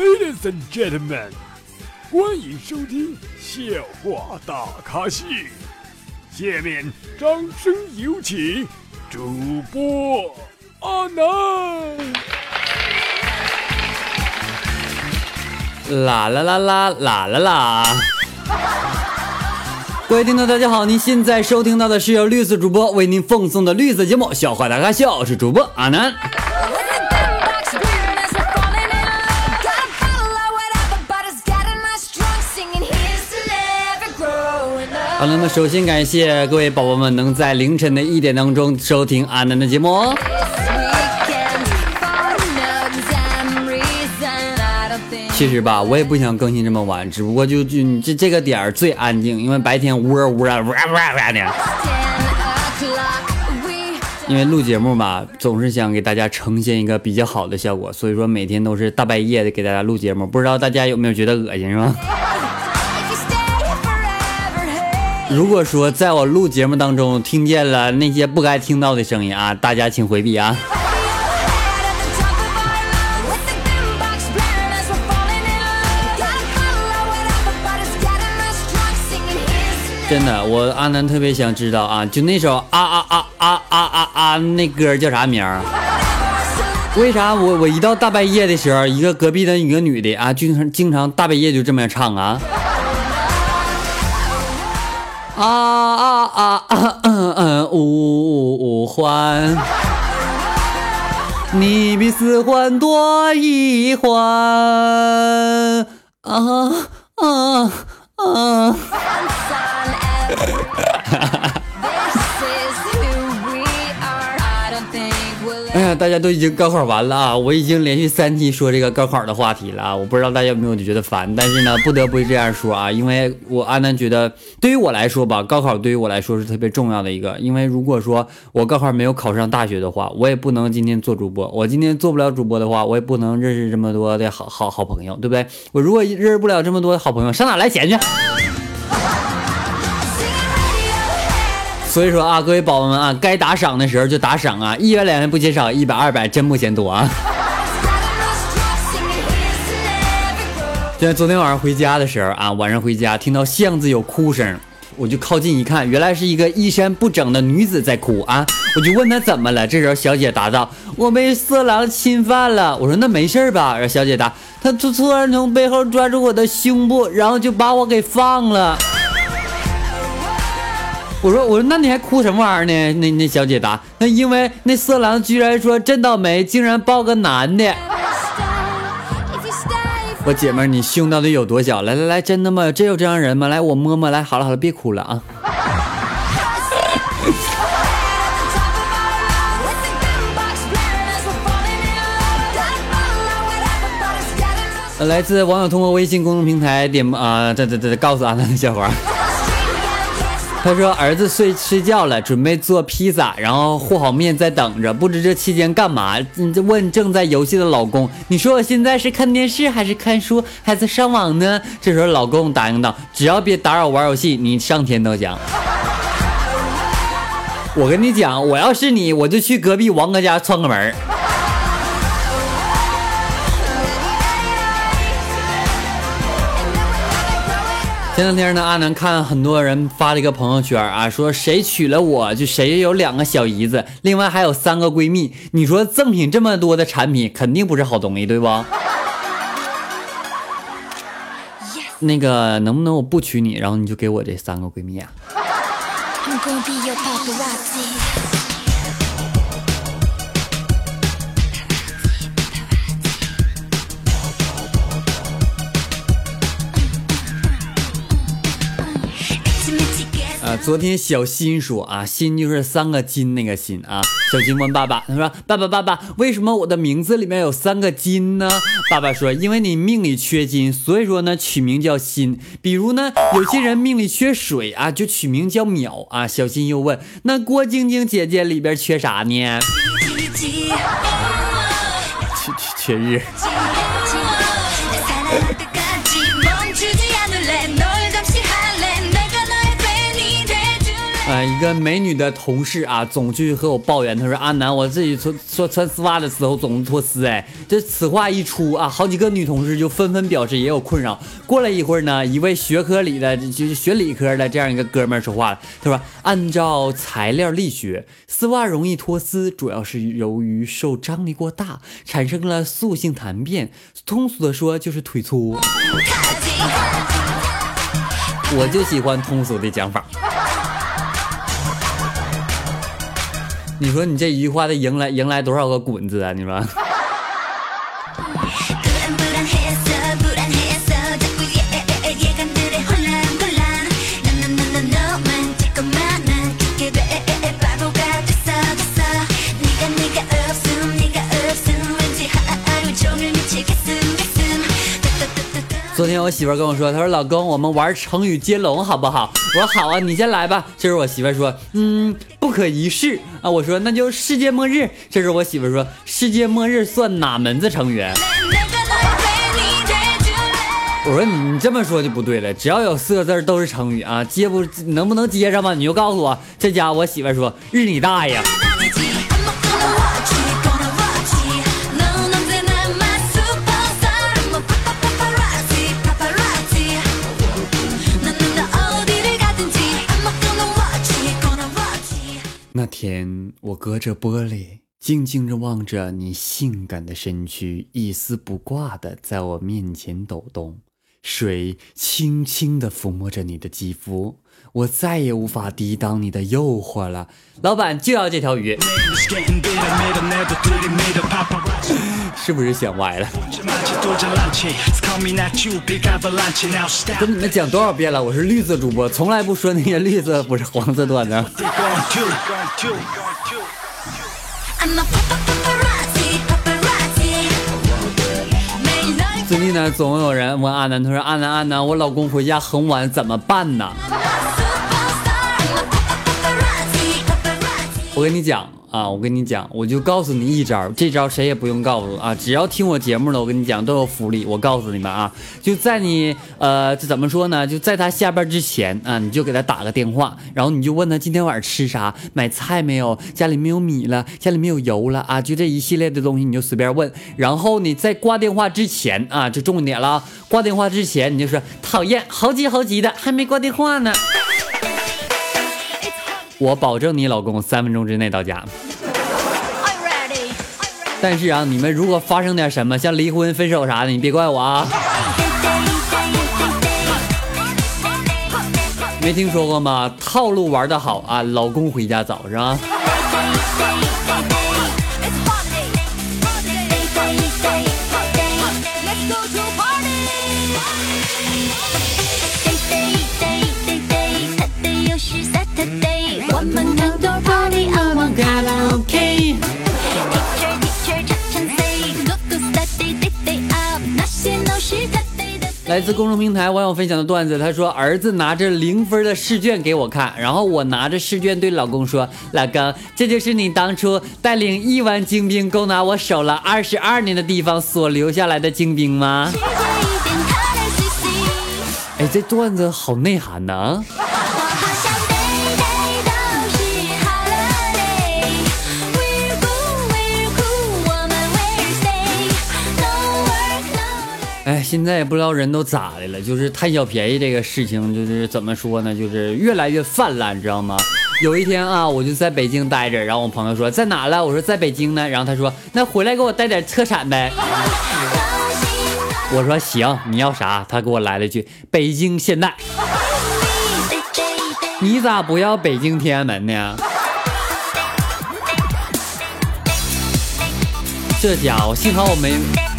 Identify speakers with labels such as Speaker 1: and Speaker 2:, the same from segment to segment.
Speaker 1: Ladies and gentlemen，欢迎收听笑话大咖秀。下面掌声有请主播阿南。
Speaker 2: 啦啦啦啦啦啦啦！各位听众，大家好，您现在收听到的是由绿色主播为您奉送的绿色节目《笑话大咖秀》，我是主播阿南。好了，那么首先感谢各位宝宝们能在凌晨的一点当中收听阿南的节目。其实吧，我也不想更新这么晚，只不过就就这这个点儿最安静，因为白天呜呜啊呜呜啊的。因为录节目嘛，总是想给大家呈现一个比较好的效果，所以说每天都是大半夜的给大家录节目，不知道大家有没有觉得恶心是吧？如果说在我录节目当中听见了那些不该听到的声音啊，大家请回避啊！真的，我阿南特别想知道啊，就那首啊啊啊啊啊啊啊那歌叫啥名儿？为啥我我一到大半夜的时候，一个隔壁的一个女的啊，经常经常大半夜就这么唱啊？啊啊啊啊嗯嗯五环，你比四环多一环啊啊啊！啊大家都已经高考完了啊！我已经连续三期说这个高考的话题了啊！我不知道大家有没有觉得烦，但是呢，不得不这样说啊，因为我阿南觉得，对于我来说吧，高考对于我来说是特别重要的一个。因为如果说我高考没有考上大学的话，我也不能今天做主播。我今天做不了主播的话，我也不能认识这么多的好好好朋友，对不对？我如果认识不了这么多的好朋友，上哪来钱去？所以说啊，各位宝宝们啊，该打赏的时候就打赏啊，一元两元不嫌少，一百二百真不嫌多啊。就在昨天晚上回家的时候啊，晚上回家听到巷子有哭声，我就靠近一看，原来是一个衣衫不整的女子在哭啊。我就问她怎么了，这时候小姐答道：“我被色狼侵犯了。”我说：“那没事吧？”然后小姐答：“他突突然从背后抓住我的胸部，然后就把我给放了。”我说我说那你还哭什么玩意儿呢？那那小姐答，那因为那色狼居然说真倒霉，竟然抱个男的。我姐们儿，你胸到底有多小？来来来，真的吗？真有这样人吗？来我摸摸。来好了好了，别哭了啊。来自网友通过微信公众平台点啊，这这这，告诉阿南的笑话。他说：“儿子睡睡觉了，准备做披萨，然后和好面在等着。不知这期间干嘛？问正在游戏的老公：你说我现在是看电视还是看书还是上网呢？这时候老公答应道：只要别打扰玩游戏，你上天都行。我跟你讲，我要是你，我就去隔壁王哥家串个门。”前两天呢，阿南看很多人发了一个朋友圈啊，说谁娶了我就谁有两个小姨子，另外还有三个闺蜜。你说赠品这么多的产品，肯定不是好东西，对不？那个能不能我不娶你，然后你就给我这三个闺蜜啊？昨天小新说啊，新就是三个金那个新啊。小新问爸爸，他说：“爸爸爸爸，为什么我的名字里面有三个金呢？”爸爸说：“因为你命里缺金，所以说呢取名叫新。比如呢，有些人命里缺水啊，就取名叫淼啊。”小新又问：“那郭晶晶姐姐里边缺啥呢？” 缺缺缺日。个美女的同事啊，总去和我抱怨，她说阿南，我自己穿穿穿丝袜的时候总脱丝，哎，这此话一出啊，好几个女同事就纷纷表示也有困扰。过了一会儿呢，一位学科里的就是学理科的这样一个哥们儿说话了，他说按照材料力学，丝袜容易脱丝，主要是由于受张力过大，产生了塑性弹变，通俗的说就是腿粗。我就喜欢通俗的讲法。你说你这一句话得迎来迎来多少个滚子啊？你说？我媳妇跟我说，她说老公，我们玩成语接龙好不好？我说好啊，你先来吧。这时我媳妇说，嗯，不可一世啊。我说那就世界末日。这时我媳妇说，世界末日算哪门子成语？我说你这么说就不对了，只要有四个字都是成语啊，接不能不能接上吧？你就告诉我。这家我媳妇说，日你大爷！我隔着玻璃，静静地望着你性感的身躯，一丝不挂的在我面前抖动，水轻轻地抚摸着你的肌肤，我再也无法抵挡你的诱惑了。老板就要这条鱼，是不是想歪了？跟你们讲多少遍了，我是绿色主播，从来不说那些绿色不是黄色段子。最近呢，总有人问阿南，他说阿南阿南，我老公回家很晚怎么办呢？我跟你讲。啊，我跟你讲，我就告诉你一招，这招谁也不用告诉啊，只要听我节目的，我跟你讲都有福利。我告诉你们啊，就在你呃，这怎么说呢？就在他下班之前啊，你就给他打个电话，然后你就问他今天晚上吃啥，买菜没有，家里没有米了，家里没有油了啊，就这一系列的东西你就随便问。然后你在挂电话之前啊，就重点了，挂电话之前你就说讨厌，好急好急的，还没挂电话呢。我保证你老公三分钟之内到家。但是啊，你们如果发生点什么，像离婚、分手啥的，你别怪我啊。没听说过吗？套路玩的好啊，老公回家早是吧？来自公众平台网友分享的段子，他说儿子拿着零分的试卷给我看，然后我拿着试卷对老公说：“老公，这就是你当初带领亿万精兵攻拿我守了二十二年的地方所留下来的精兵吗？”哎，这段子好内涵呢。哎，现在也不知道人都咋的了，就是贪小便宜这个事情，就是怎么说呢，就是越来越泛滥，知道吗？有一天啊，我就在北京待着，然后我朋友说在哪了，我说在北京呢，然后他说那回来给我带点特产呗。我说行，你要啥？他给我来了句北京现代。你咋不要北京天安门呢？这家伙，幸好我没。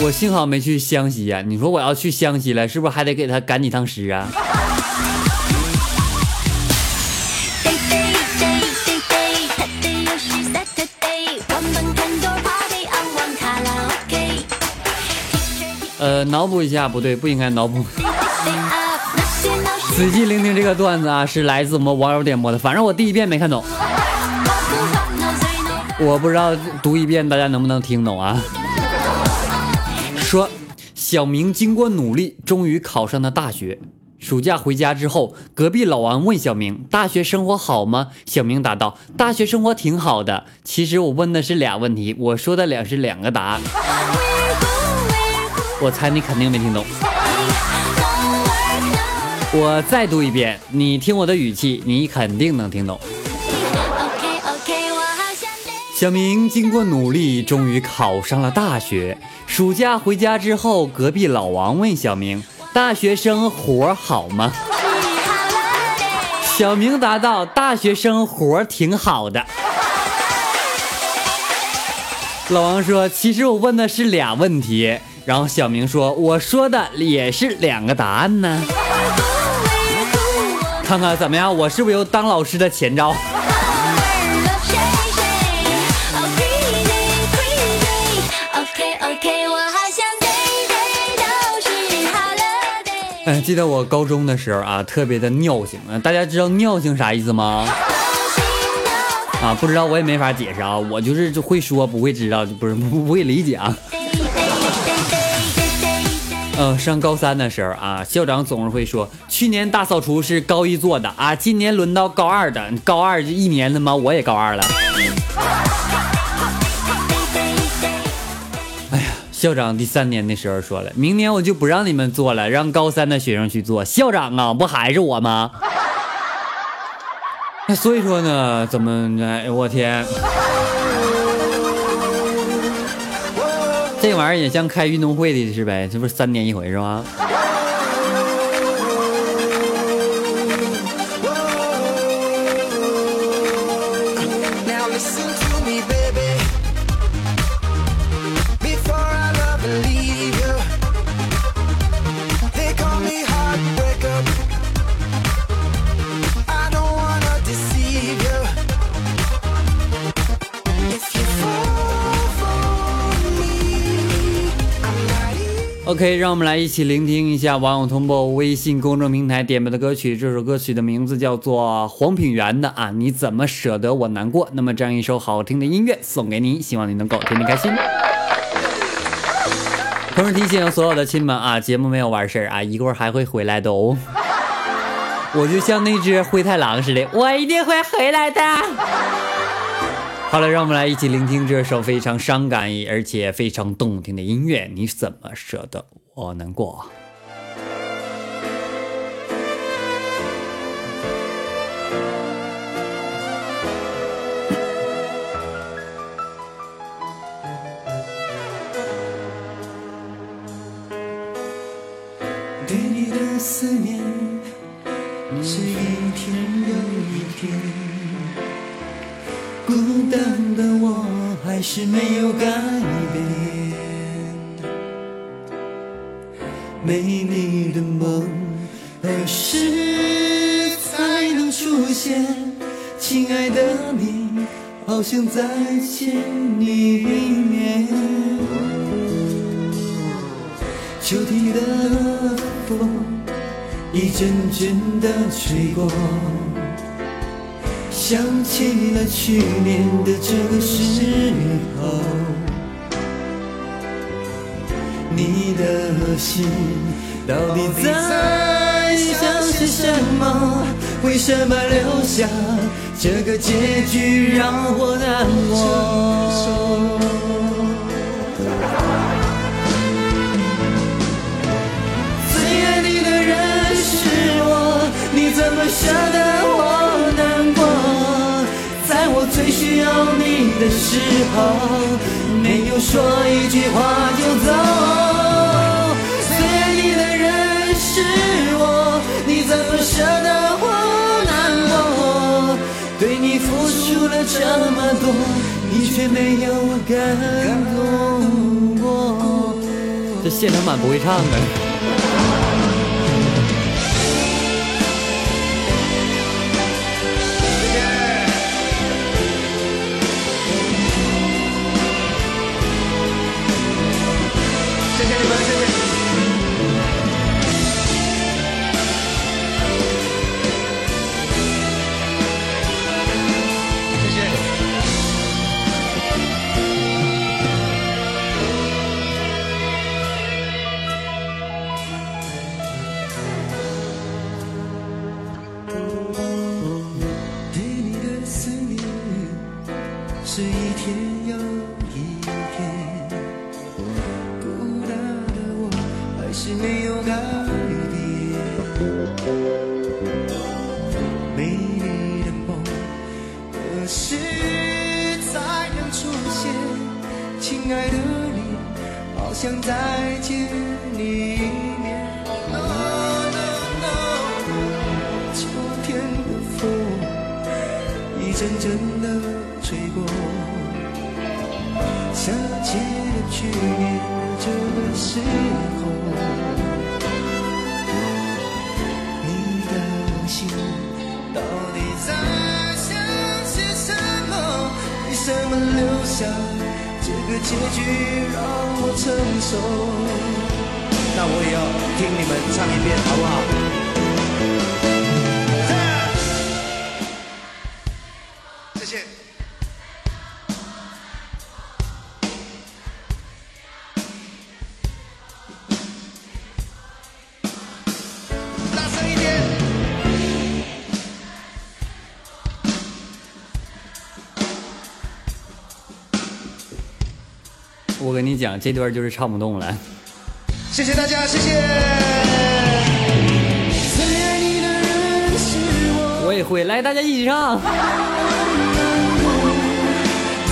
Speaker 2: 我幸好没去湘西呀！你说我要去湘西了，是不是还得给他赶几趟尸啊？呃，脑补一下，不对，不应该脑补。仔细聆听这个段子啊，是来自我们网友点播的，反正我第一遍没看懂，我不知道读一遍大家能不能听懂啊？小明经过努力，终于考上了大学。暑假回家之后，隔壁老王问小明：“大学生活好吗？”小明答道：“大学生活挺好的。”其实我问的是俩问题，我说的俩是两个答案。我猜你肯定没听懂。我再读一遍，你听我的语气，你肯定能听懂。小明经过努力，终于考上了大学。暑假回家之后，隔壁老王问小明：“大学生活好吗？”小明答道：“大学生活挺好的。”老王说：“其实我问的是俩问题。”然后小明说：“我说的也是两个答案呢。”看看怎么样？我是不是有当老师的前招？记得我高中的时候啊，特别的尿性啊。大家知道尿性啥意思吗？啊，不知道我也没法解释啊。我就是就会说，不会知道，不是不会理解啊。嗯，上高三的时候啊，校长总是会说，去年大扫除是高一做的啊，今年轮到高二的。高二就一年他妈我也高二了。校长第三年的时候说了，明年我就不让你们做了，让高三的学生去做。校长啊，不还是我吗？那 所以说呢，怎么哎，我天，这玩意儿也像开运动会的是呗？这不是三年一回是吧？OK，让我们来一起聆听一下网友通过微信公众平台点播的歌曲。这首歌曲的名字叫做黄品源的啊，你怎么舍得我难过？那么这样一首好听的音乐送给你，希望你能够天天开心。同时提醒所有的亲们啊，节目没有完事儿啊，一会儿还会回来的哦。我就像那只灰太狼似的，我一定会回来的。好了，让我们来一起聆听这首非常伤感而且非常动听的音乐。你怎么舍得我难过？对你的思念是一天又一天。孤单的我还是没有改变，美丽的梦何时才能出现？亲爱的你，好想再见你一面。秋天的风一阵阵的吹过。想起了去年的这个时候，你的心到底在想些什么？为什么留下这个结局让我难过？最爱你的人是我，你怎么舍得？最需要你的时候，没有说一句话就走。最爱你的人是我，你怎么舍得我难过？对你付出了这么多，你却没有感动过。这现场版不会唱的。
Speaker 3: 这个结局让我承受？那我也要听你们唱一遍，好不好？
Speaker 2: 你讲，这段就是唱不动了。
Speaker 3: 谢谢大家，谢谢。我，
Speaker 2: 我也会，来，大家一起唱。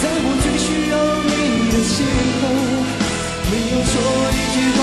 Speaker 3: 在我最需要你的时候，没有说一句话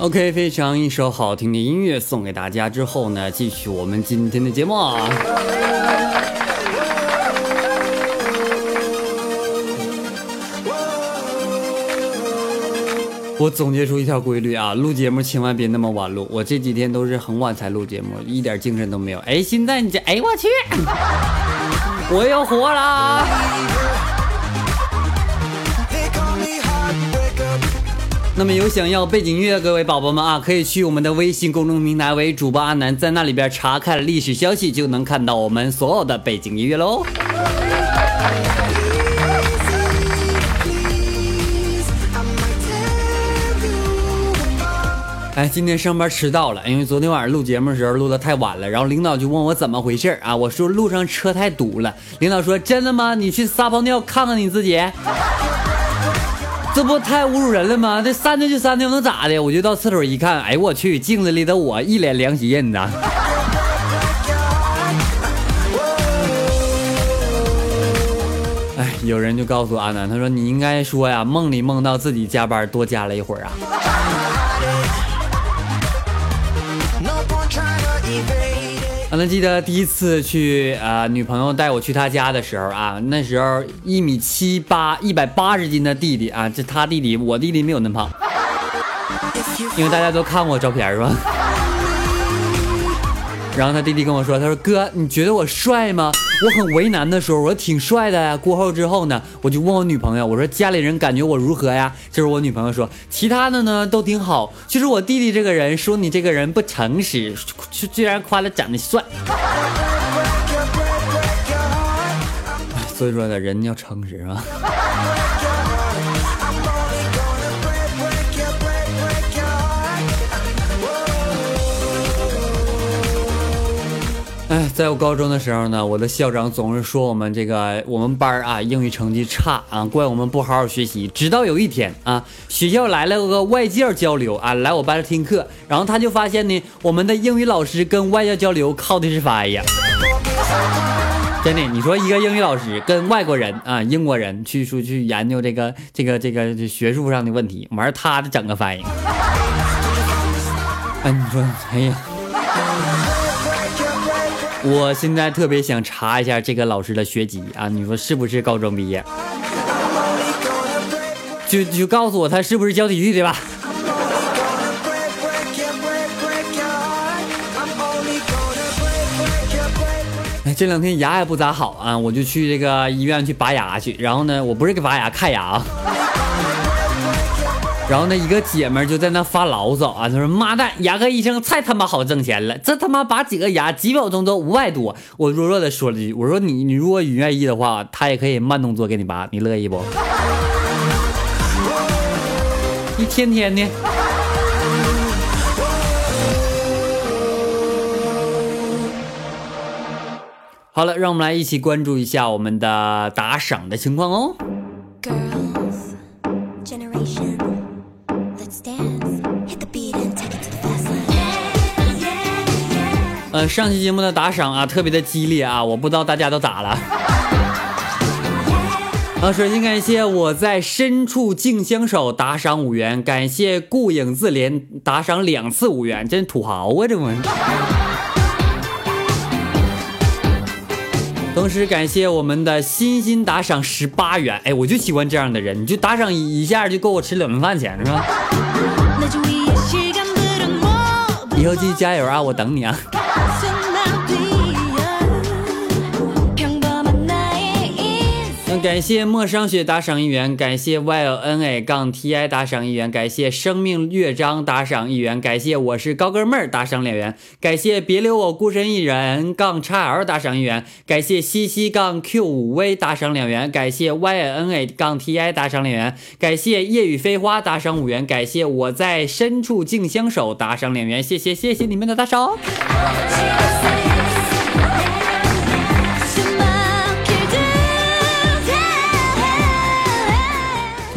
Speaker 2: OK，非常一首好听的音乐送给大家之后呢，继续我们今天的节目啊。我总结出一条规律啊，录节目千万别那么晚录。我这几天都是很晚才录节目，一点精神都没有。哎，现在你这，哎我去，我又活了那么有想要背景音乐的各位宝宝们啊，可以去我们的微信公众平台为主播阿南，在那里边查看历史消息，就能看到我们所有的背景音乐喽。哎，今天上班迟到了，因为昨天晚上录节目的时候录的太晚了，然后领导就问我怎么回事啊，我说路上车太堵了，领导说真的吗？你去撒泡尿看看你自己。这不太侮辱人了吗？这删掉就删掉，能咋的？我就到厕所一看，哎我去，镜子里的我一脸凉席印子。哎，有人就告诉阿南，他说你应该说呀，梦里梦到自己加班多加了一会儿啊。啊，那记得第一次去啊、呃女朋友带我去她家的时候啊，那时候一米七八，一百八十斤的弟弟啊，这他弟弟，我弟弟没有那么胖，因为大家都看过我照片是吧？然后他弟弟跟我说，他说哥，你觉得我帅吗？我很为难的时候，我说挺帅的呀。过后之后呢，我就问我女朋友，我说家里人感觉我如何呀？就是我女朋友说，其他的呢都挺好，就是我弟弟这个人说你这个人不诚实，居然夸他长得帅。所以说呢，人要诚实啊。哎，在我高中的时候呢，我的校长总是说我们这个我们班啊英语成绩差啊，怪我们不好好学习。直到有一天啊，学校来了个外教交流啊，来我班听课，然后他就发现呢，我们的英语老师跟外教交流靠的是翻译。真的，你说一个英语老师跟外国人啊，英国人去出去研究这个这个这个学术上的问题，完他的整个翻译。哎，你说，哎呀。我现在特别想查一下这个老师的学籍啊，你说是不是高中毕业？就就告诉我他是不是教体育的吧。哎，这两天牙也不咋好啊，我就去这个医院去拔牙去。然后呢，我不是给拔牙，看牙啊。然后呢，一个姐们儿就在那发牢骚啊，她说：“妈蛋，牙科医生太他妈好挣钱了，这他妈拔几个牙几秒钟都五百多。”我弱弱的说了句：“我说你你如果你愿意的话，他也可以慢动作给你拔，你乐意不？”一天天的。好了，让我们来一起关注一下我们的打赏的情况哦。上期节目的打赏啊特别的激烈啊我不知道大家都咋了。啊 首先感谢我在深处静相守打赏五元。感谢顾影自怜打赏两次五元真土豪啊这不。同时感谢我们的欣欣打赏十八元。哎我就喜欢这样的人你就打赏一下就够我吃两顿饭钱是吧？以后继续加油啊我等你啊。感谢莫商雪打赏一元，感谢 Y L N A 杠 T I 打赏一元，感谢生命乐章打赏一元，感谢我是高个妹儿打赏两元，感谢别留我孤身一人杠 x L 打赏一元，感谢西西杠 Q 五 V 打赏两元，感谢 Y L N A 杠 T I 打赏两元，感谢夜雨飞花打赏五元，感谢我在深处静相守打赏两元，谢谢谢谢你们的打赏。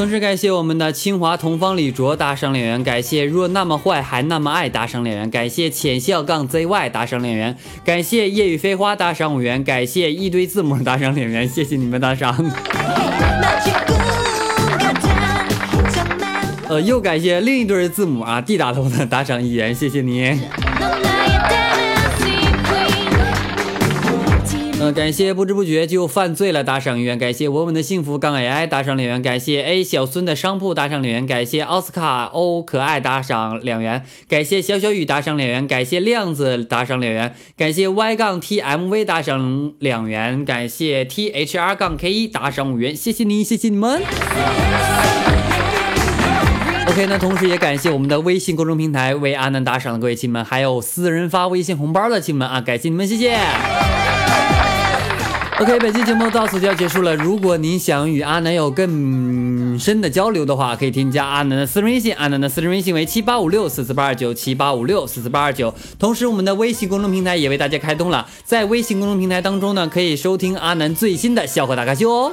Speaker 2: 同时感谢我们的清华同方李卓打赏两元感谢若那么坏还那么爱打赏两元感谢浅笑杠 zy 打赏两元感谢夜雨飞花打赏五元感谢一堆字母打赏两元谢谢你们打赏 呃又感谢另一对字母啊 d 打头的打赏一元谢谢你。呃，感谢不知不觉就犯罪了打赏一元，感谢稳稳的幸福杠 AI 打赏两元，感谢 A 小孙的商铺打赏两元，感谢奥斯卡欧可爱打赏两元，感谢小小雨打赏两元，感谢亮子打赏两元，感谢 Y 杠 TMV 打赏两元，感谢 THR 杠 K 一打赏五元，谢谢你，谢谢你们。OK，那同时也感谢我们的微信公众平台为阿南打赏的各位亲们，还有私人发微信红包的亲们啊，感谢你们，谢谢。OK，本期节目到此就要结束了。如果您想与阿南有更深的交流的话，可以添加阿南的私人微信，阿南的私人微信为七八五六四四八二九七八五六四四八二九。同时，我们的微信公众平台也为大家开通了，在微信公众平台当中呢，可以收听阿南最新的笑话大咖秀哦。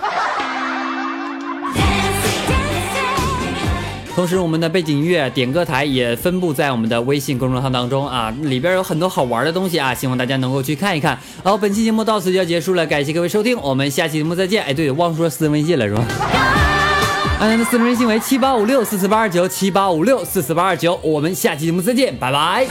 Speaker 2: 同时，我们的背景音乐点歌台也分布在我们的微信公众号当中啊，里边有很多好玩的东西啊，希望大家能够去看一看。好，本期节目到此就要结束了，感谢各位收听，我们下期节目再见。哎，对，忘说私人微信了是吧？安南的私人微信为七八五六四四八二九七八五六四四八二九，我们下期节目再见，拜拜。